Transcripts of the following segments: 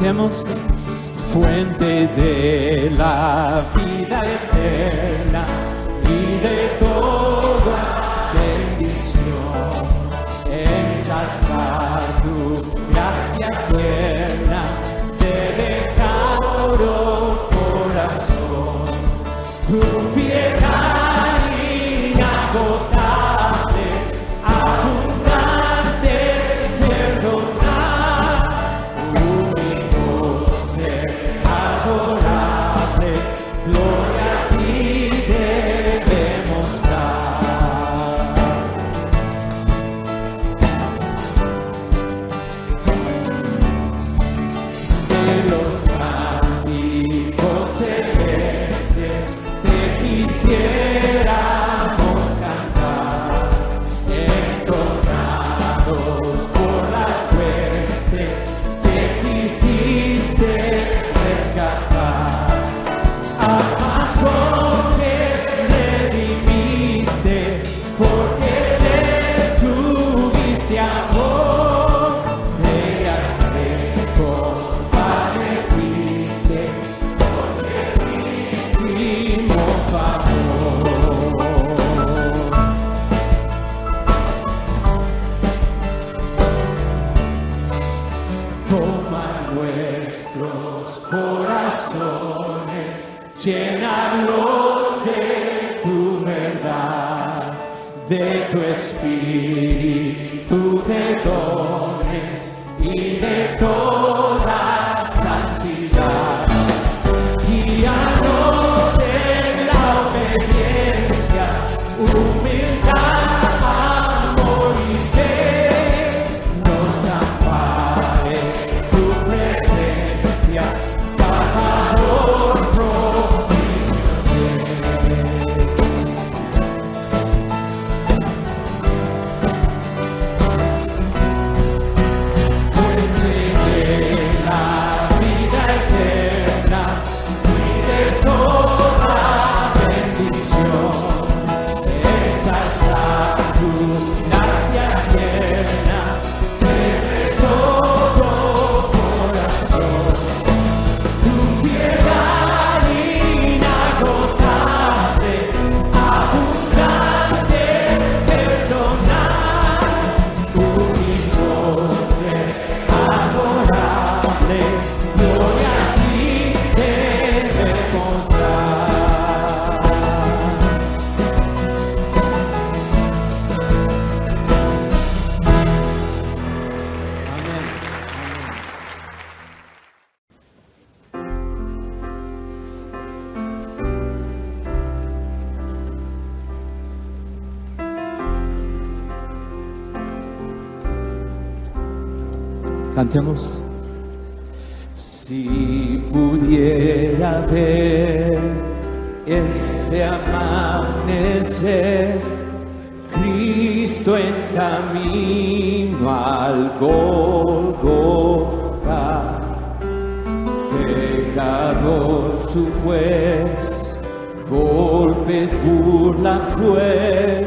Fuente de la vida eterna y de toda bendición, ensalzar tu gracia eterna, de pecado corazón. de tu Espírito de dones e de ese amanecer, Cristo en camino al Golgotha, pecador su juez, golpes, burla cruel,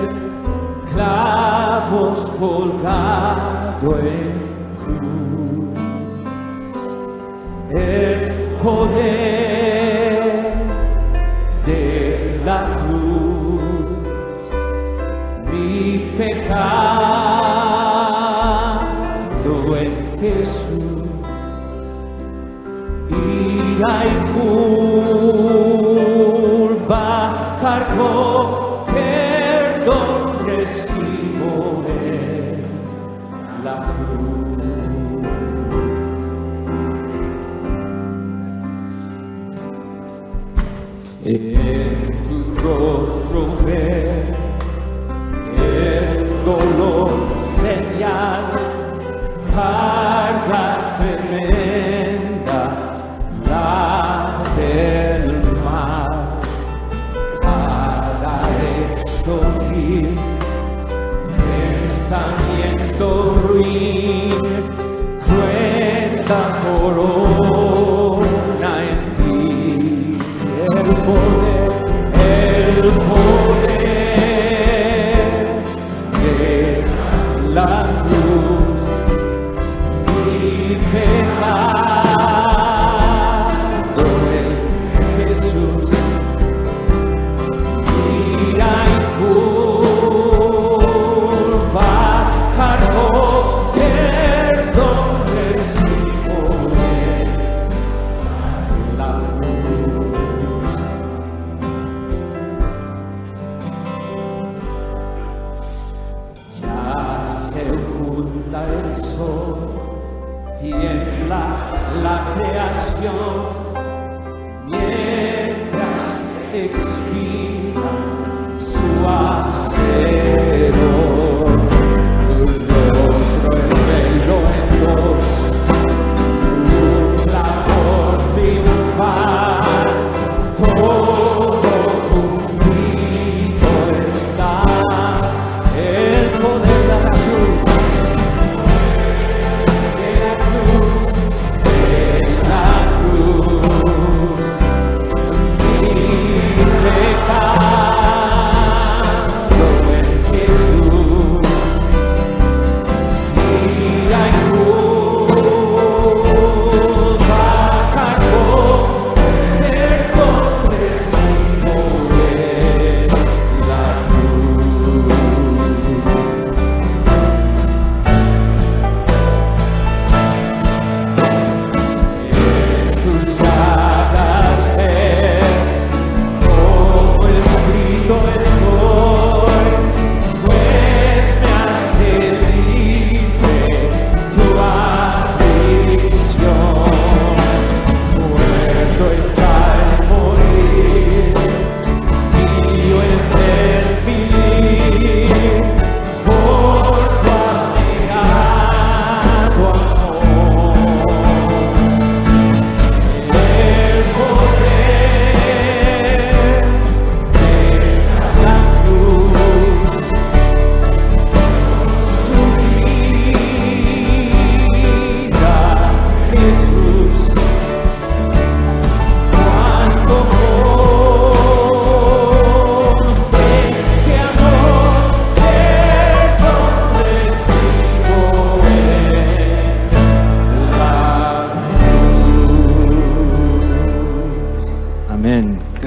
clavos colgado en cruz. El poder pecado en Jesús. Y hay culpa cargó high ground.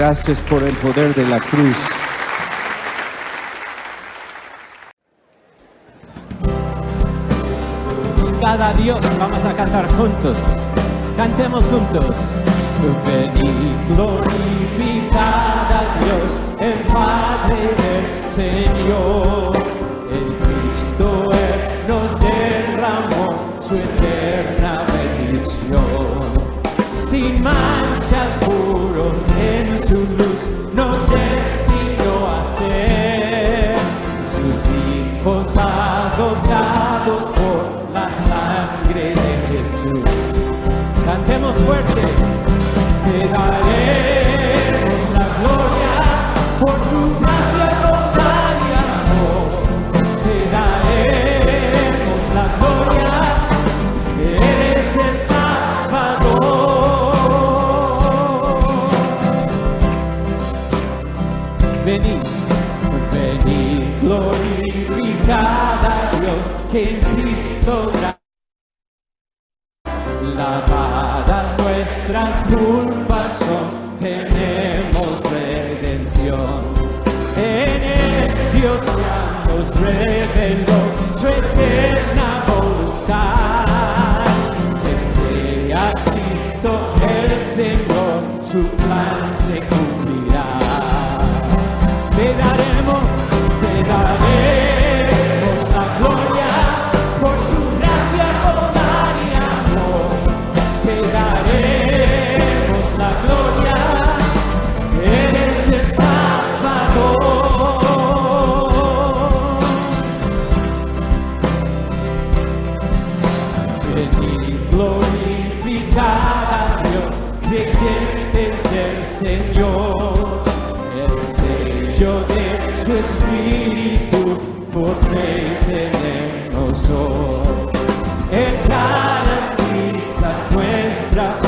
Gracias por el poder de la cruz. Cada Dios vamos a cantar juntos. Cantemos juntos. Ven y a Dios, el Padre del Señor. En Cristo Él nos derramó su eterna bendición. Sin manchas su luz nos destinó a ser sus hijos adoptados por la sangre de Jesús. Cantemos fuerte, te daré. venid, venid glorificad a Dios que en Cristo lavadas nuestras culpas tenemos redención. En el Dios ya nos redención. atrás.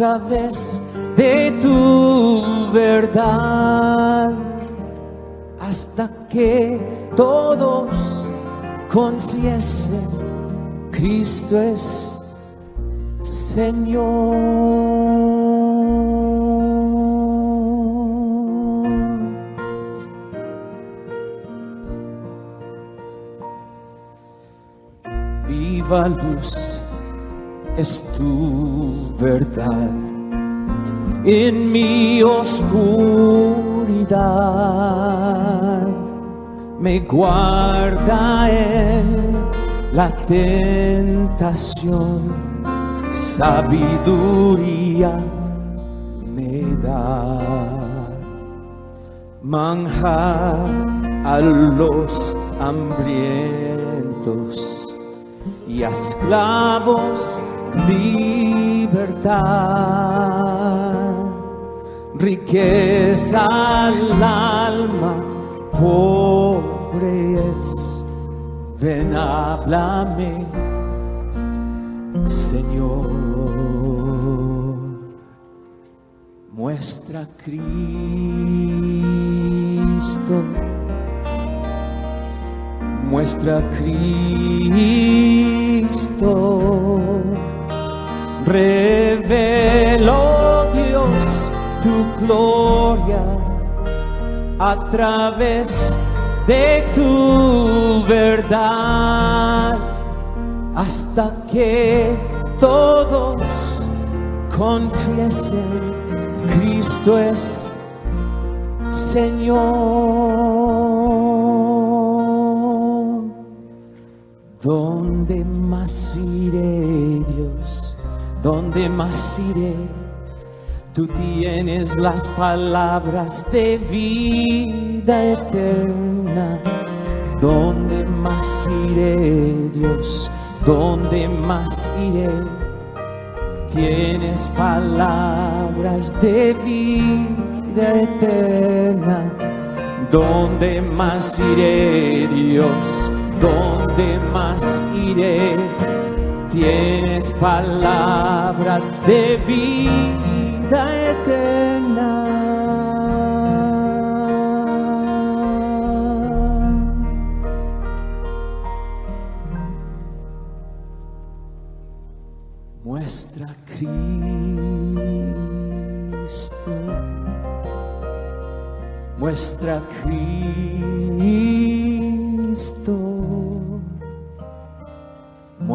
Través de tu verdad hasta que todos confiesen Cristo es Señor. Viva luz es tu verdad en mi oscuridad. Me guarda en la tentación, sabiduría me da. Manjar a los hambrientos y a esclavos libertad, riqueza al alma, pobre es, ven háblame, Señor, muestra Cristo. Muestra Cristo. Reveló Dios tu gloria a través de tu verdad hasta que todos confiesen Cristo es Señor. ¿Dónde más iré, Dios? ¿Dónde más iré? Tú tienes las palabras de vida eterna. ¿Dónde más iré, Dios? ¿Dónde más iré? Tienes palabras de vida eterna. ¿Dónde más iré, Dios? ¿Dónde más iré? Tienes palabras de vida eterna. Muestra Cristo, muestra Cristo,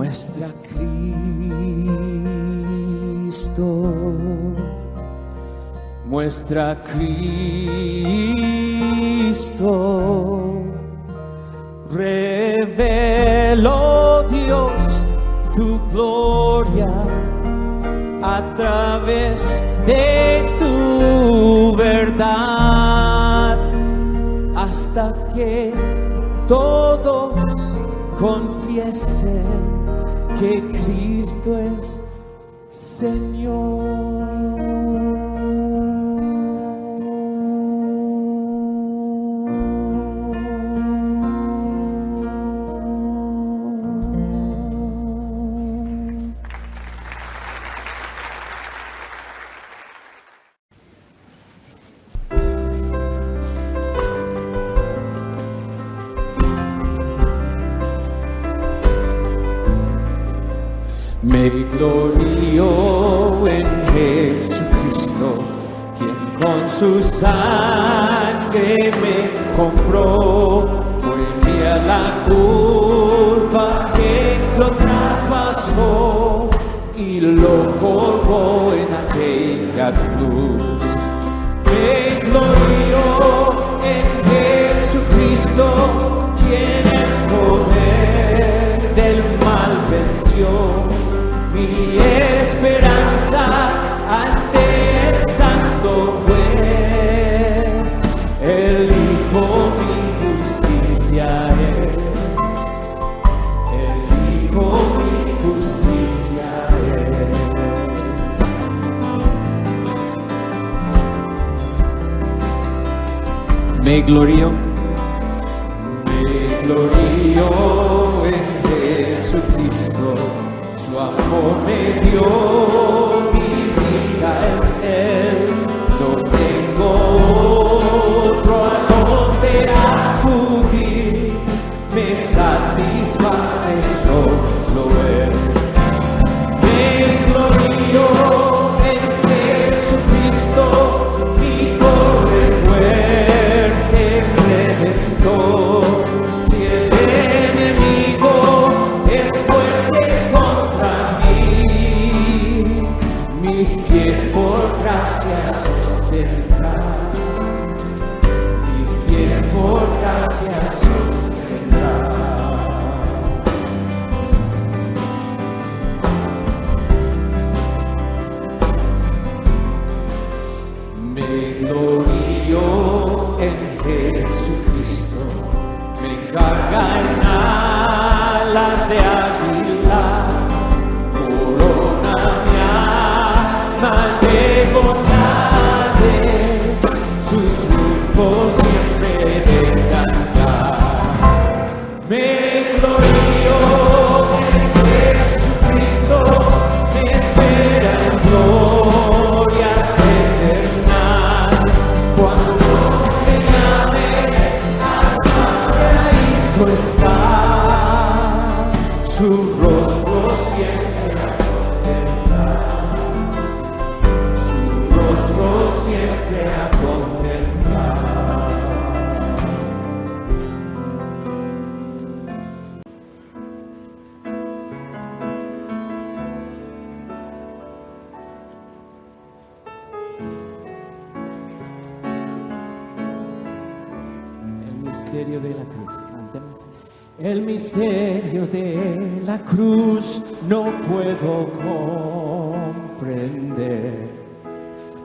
muestra Cristo, muestra Cristo, reveló Dios tu gloria a través de tu verdad. Hasta que todos confiesen que Cristo es Señor.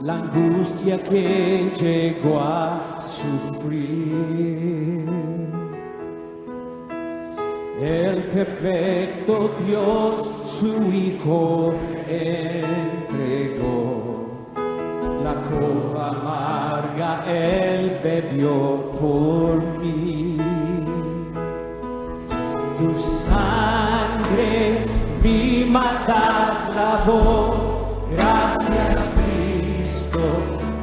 la angustia que llegó a sufrir. El perfecto Dios su Hijo entregó, la copa amarga Él bebió por mí. Tu sangre mi maldad lavó Gracias Cristo,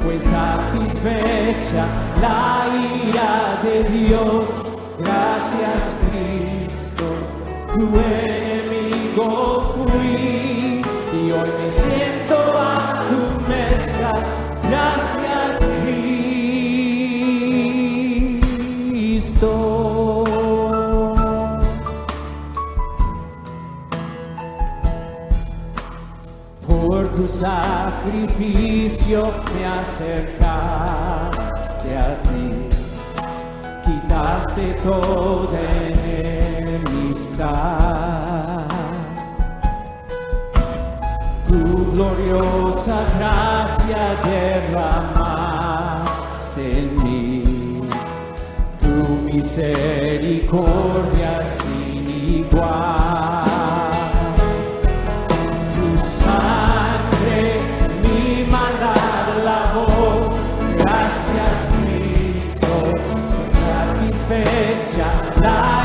fue satisfecha la ira de Dios. Gracias Cristo, tu enemigo fui y hoy me siento a tu mesa. Gracias. tu sacrificio me acercaste a ti, quitaste toda enemistad. Tu gloriosa gracia derramaste en mí, tu misericordia sin igual. life.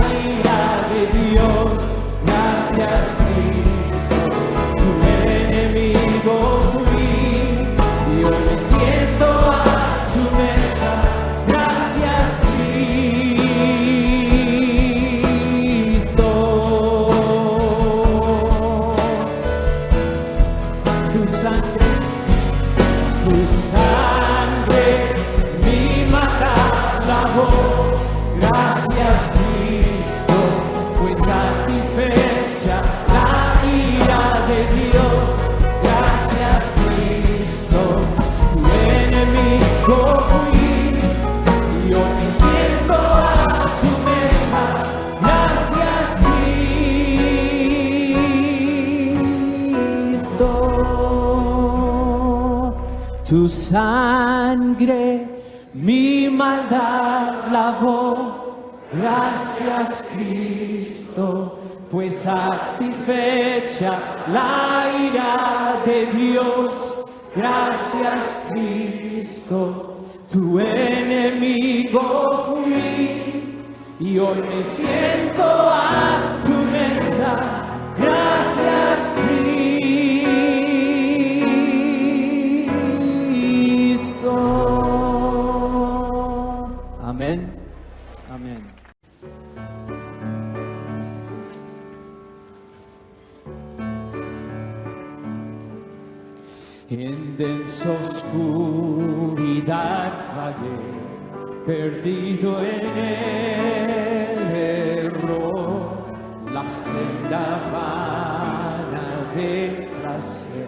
hace,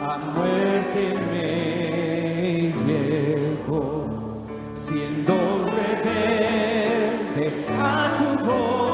a muerte me llevo siendo rebelde a tu voz.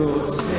Ghost.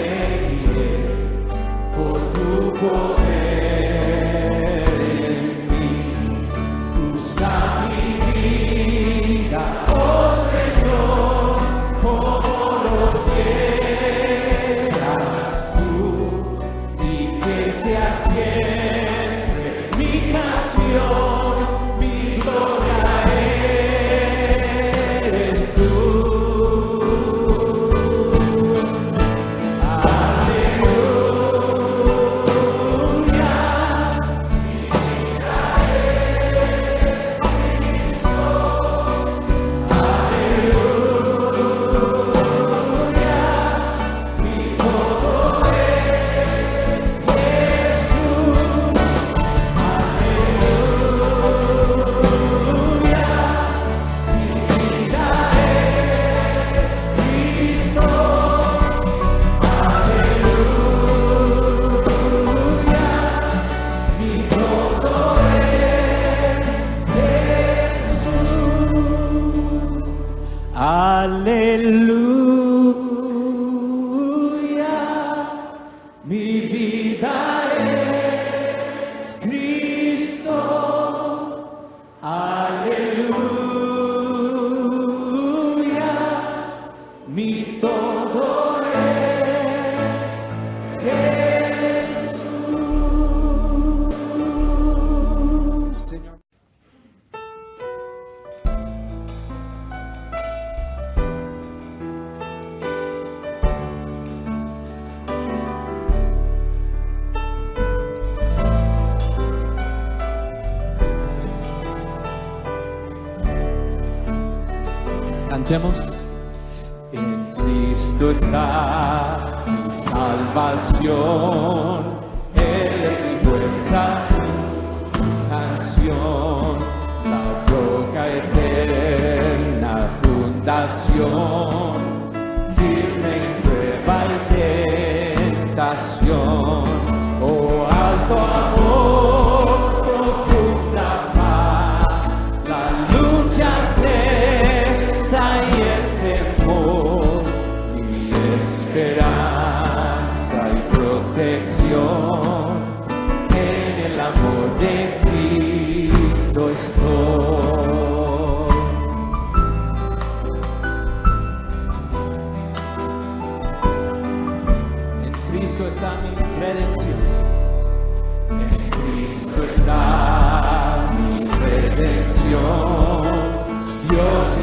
En Cristo está mi salvación, Él es mi fuerza, mi canción, la roca eterna, fundación, firme en prueba y tentación, oh alto amor. esperanza y protección en el amor de Cristo estoy. En Cristo está mi redención. En Cristo está mi redención. Dios.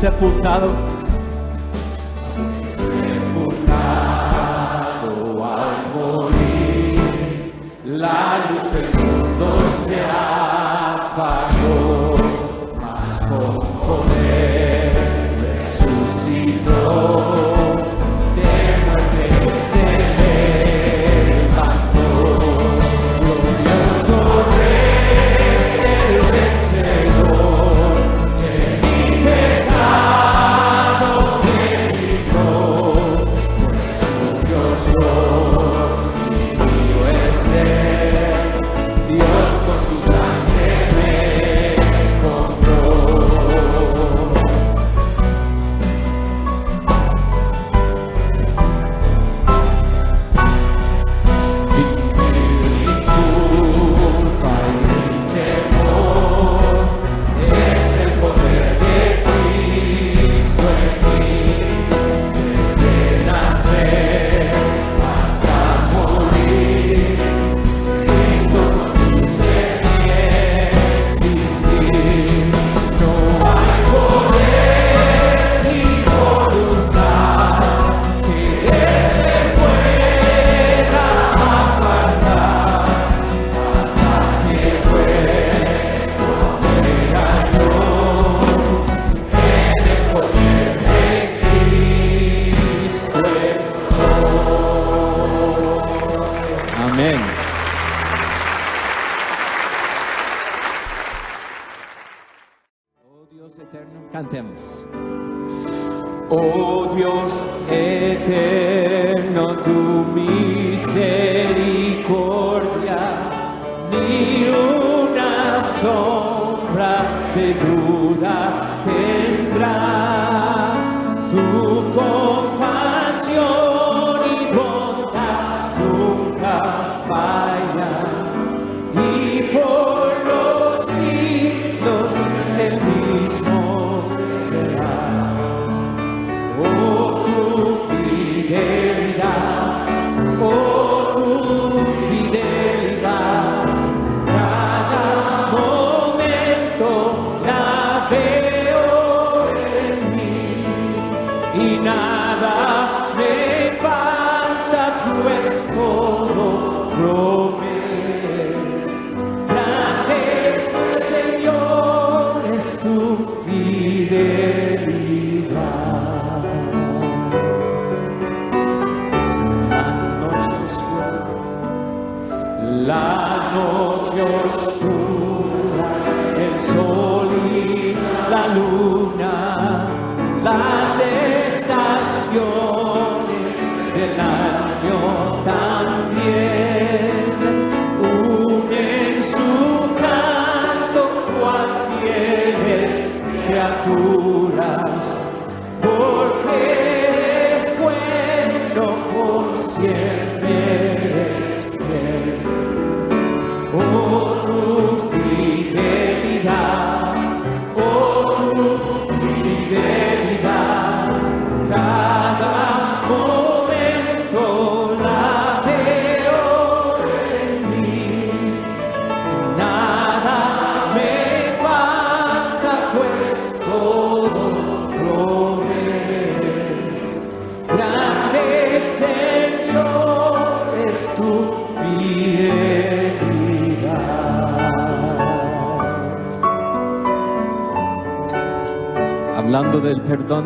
sepultado.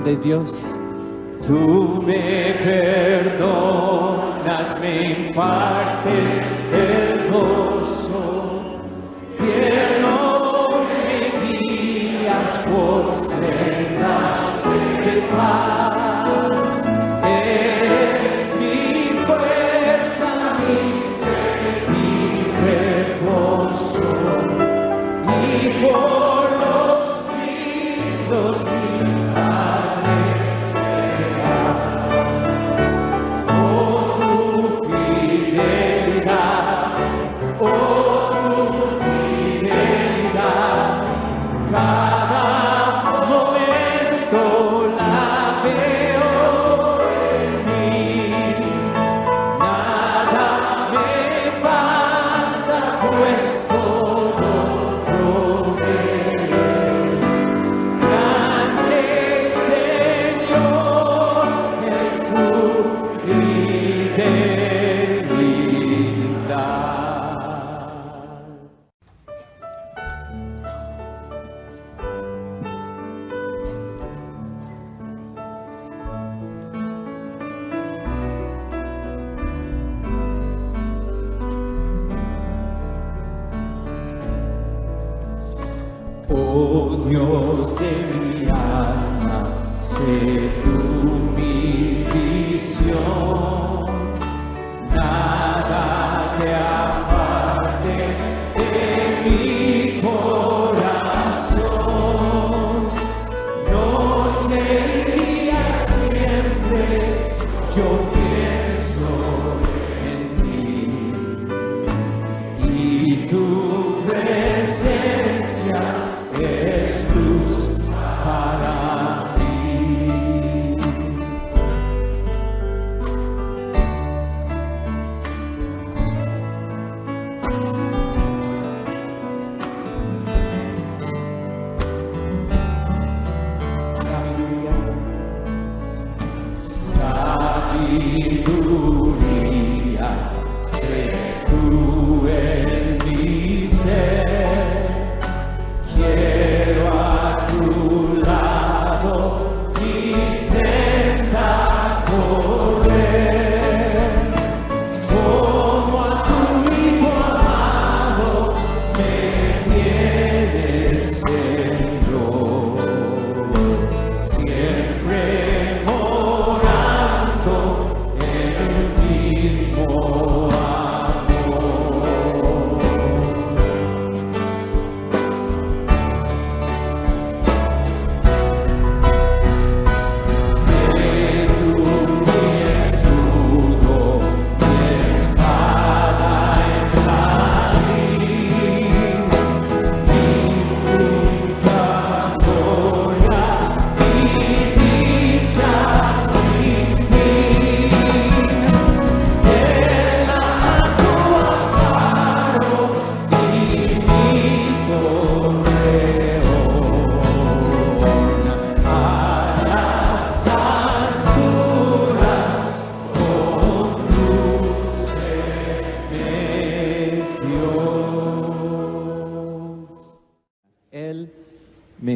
de Dios. Tú me perdonas, me impartes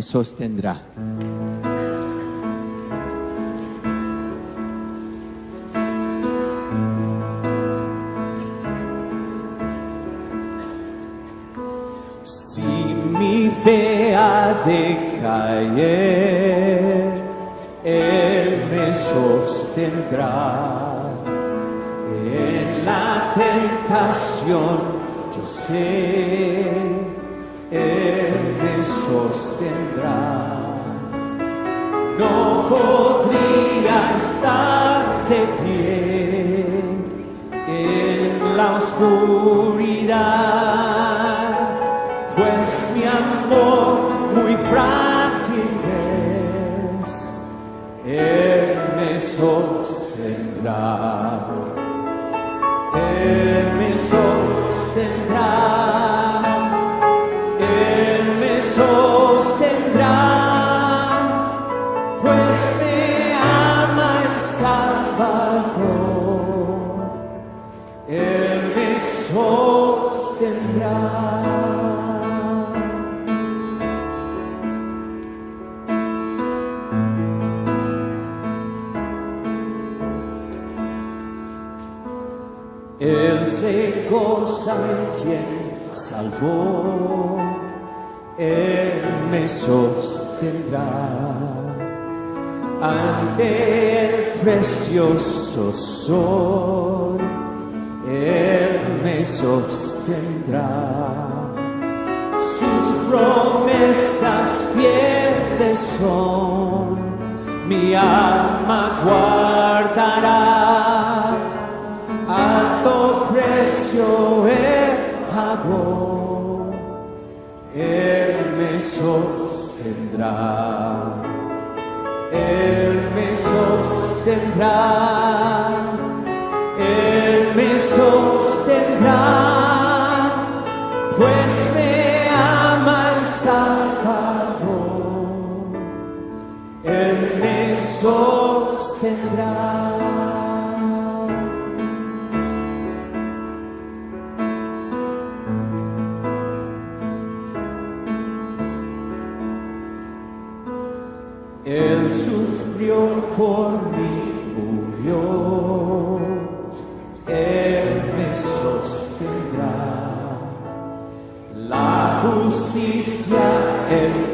sostendrá. Si mi fe ha de caer, Él me sostendrá. En la tentación yo sé sostendrá. No podría estar de pie en la oscuridad. Sostendrá ante el precioso sol, Él me sostendrá. Sus promesas fieles son, mi alma guardará alto precio Él pagó, Él me sostendrá, Él me sostendrá, Él me sostendrá, pues me ama el Salvador, Él me sostendrá. Por mí, murió, Él me sostendrá. La justicia Él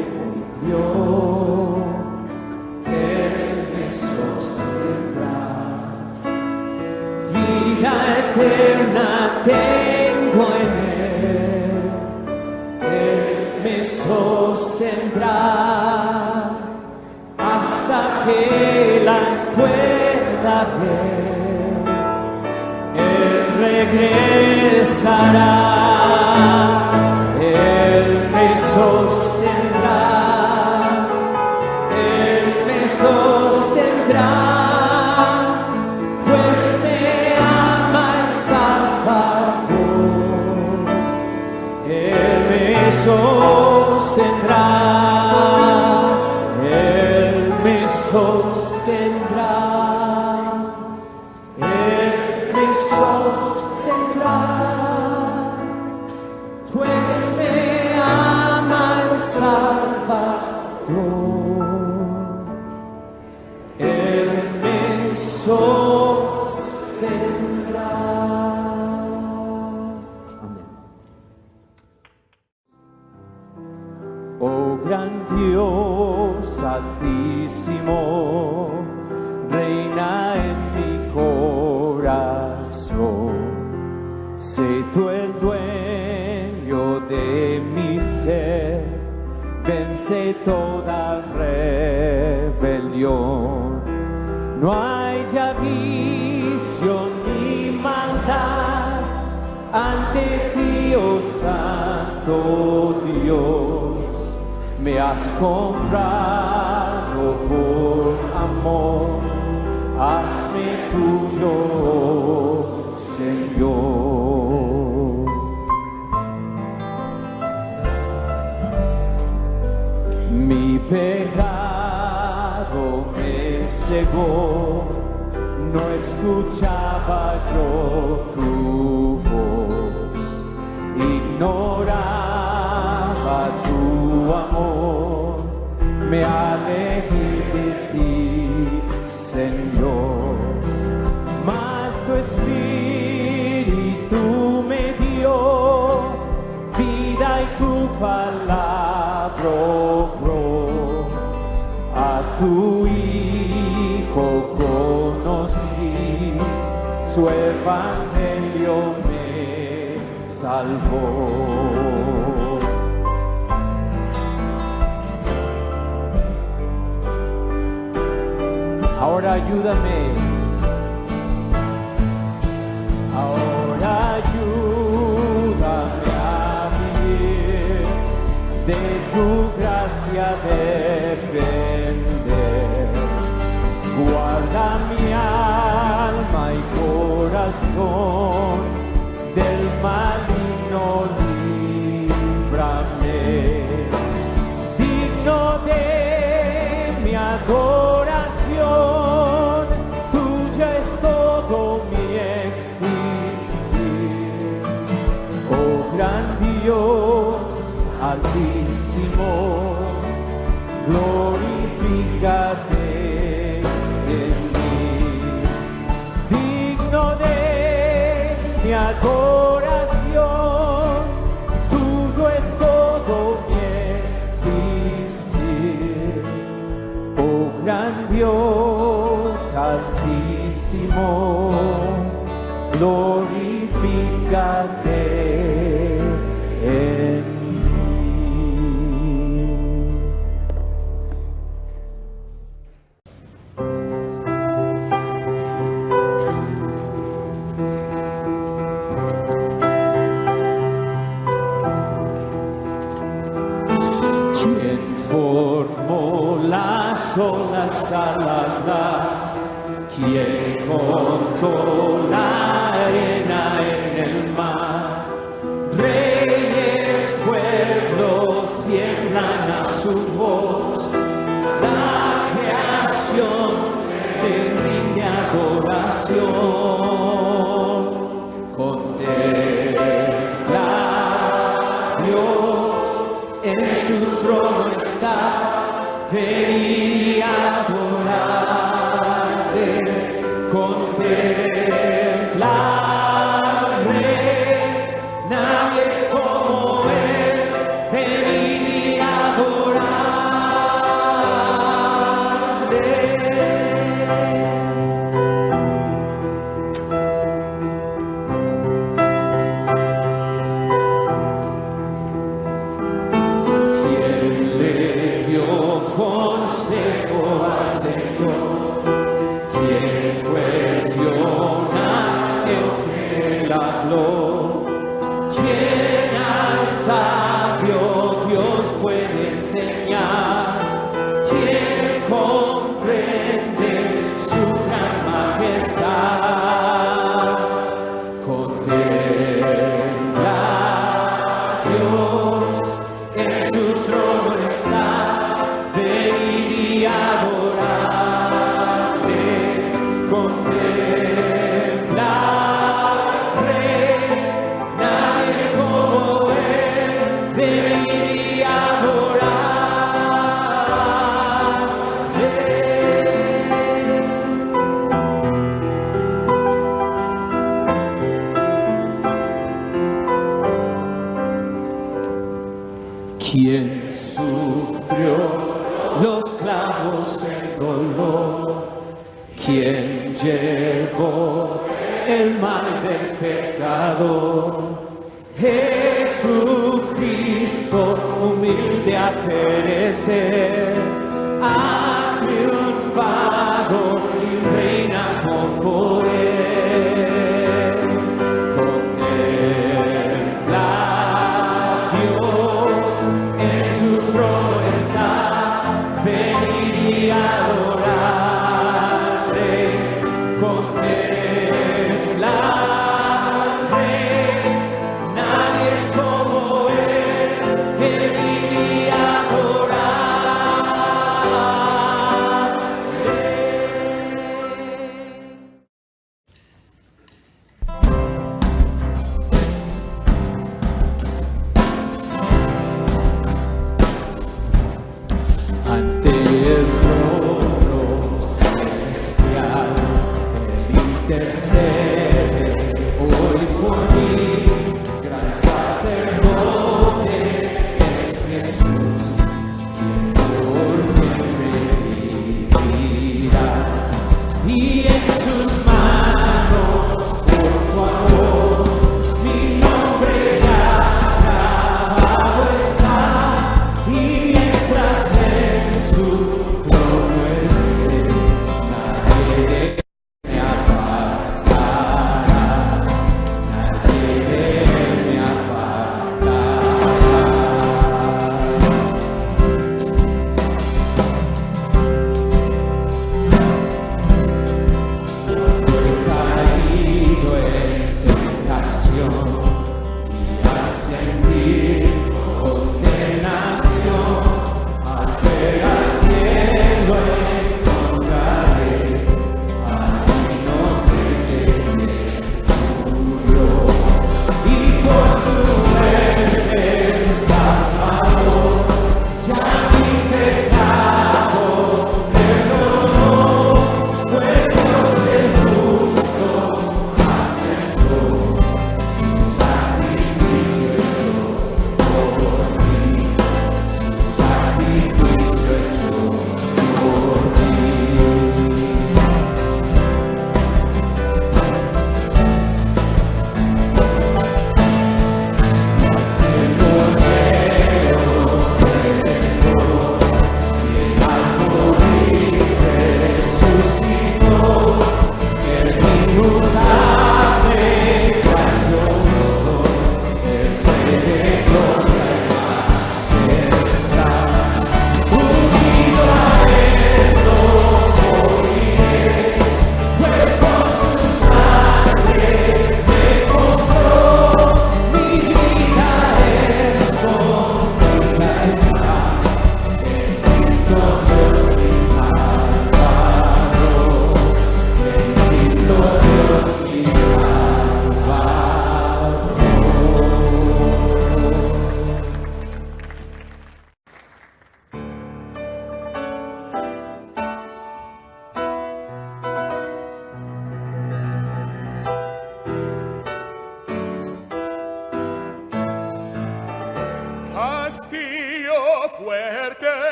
Sé tú el dueño de mi ser, vence toda rebelión. No hay ya vicio ni maldad ante ti, oh Santo Dios. Me has comprado por amor, hazme tuyo, Señor. Pecado me cegó, no escuchaba yo tu voz, ignoraba tu amor, me alejé de ti, su evangelio me salvó. Ahora ayúdame. Ahora ayúdame a vivir de tu gracia depender. Guárdame corazón del mar. amor, glorifícate en mí. ¿Quién formó las olas al andar? ¿Quién Oh. la Mon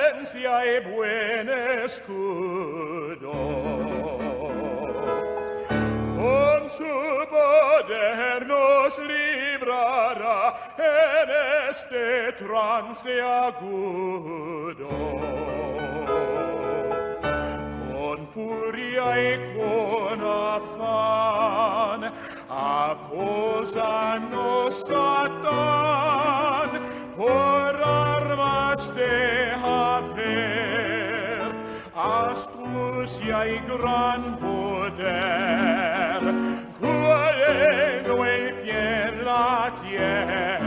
defensa y buen escudo. Con su poder nos librará en este trance agudo. Con furia y con afán, acosanos Satán por de hacer, astucia y gran poder, cuello el pie en la tierra.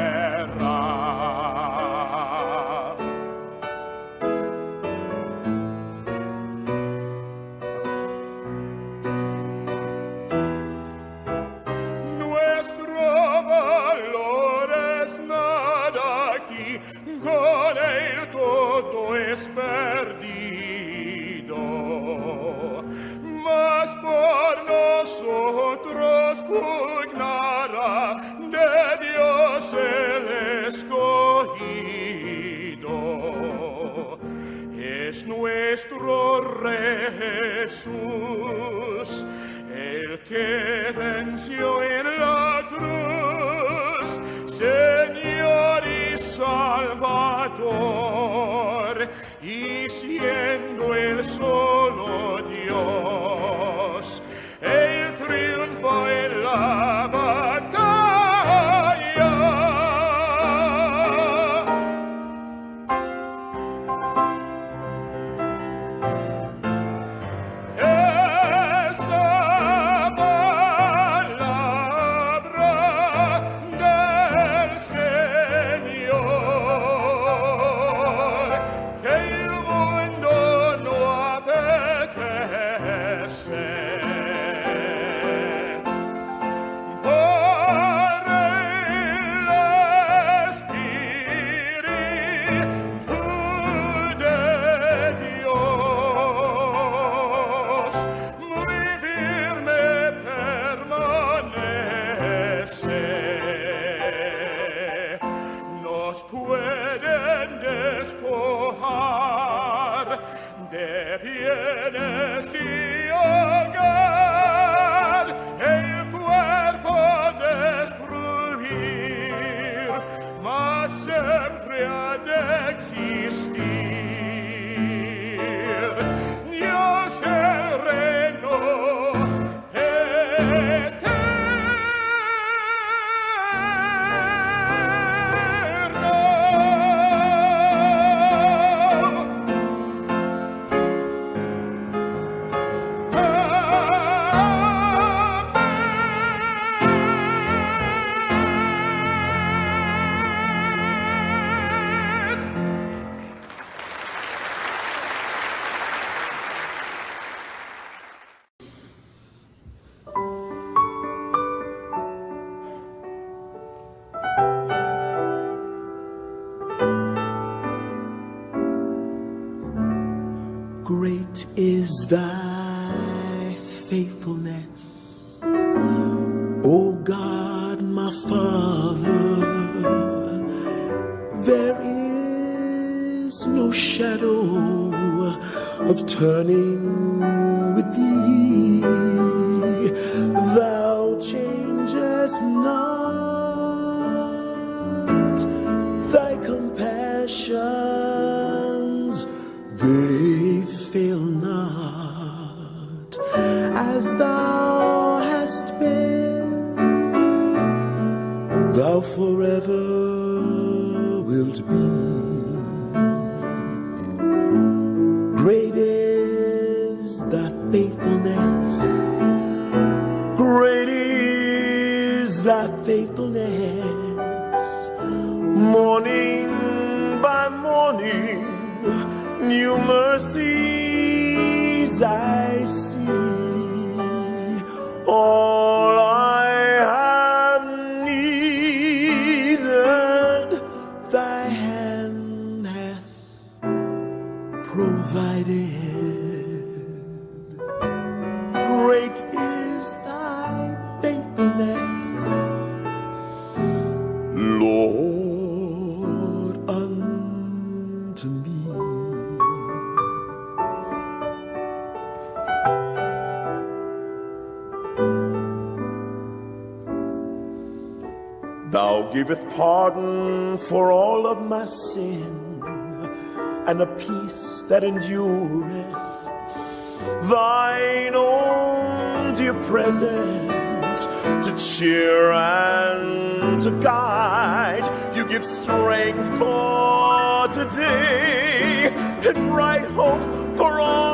Es nuestro Rey Jesús, el que venció en la cruz, Señor y Salvador, y siendo el solo Dios, Él triunfa en la Great is thy faithfulness, O God, my Father. There is no shadow of turning pardon for all of my sin, and a peace that endureth. Thine own dear presence to cheer and to guide. You give strength for today and bright hope for all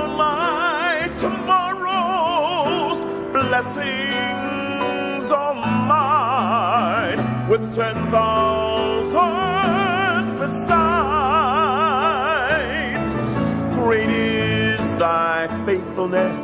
ten thousand besides. Great is thy faithfulness.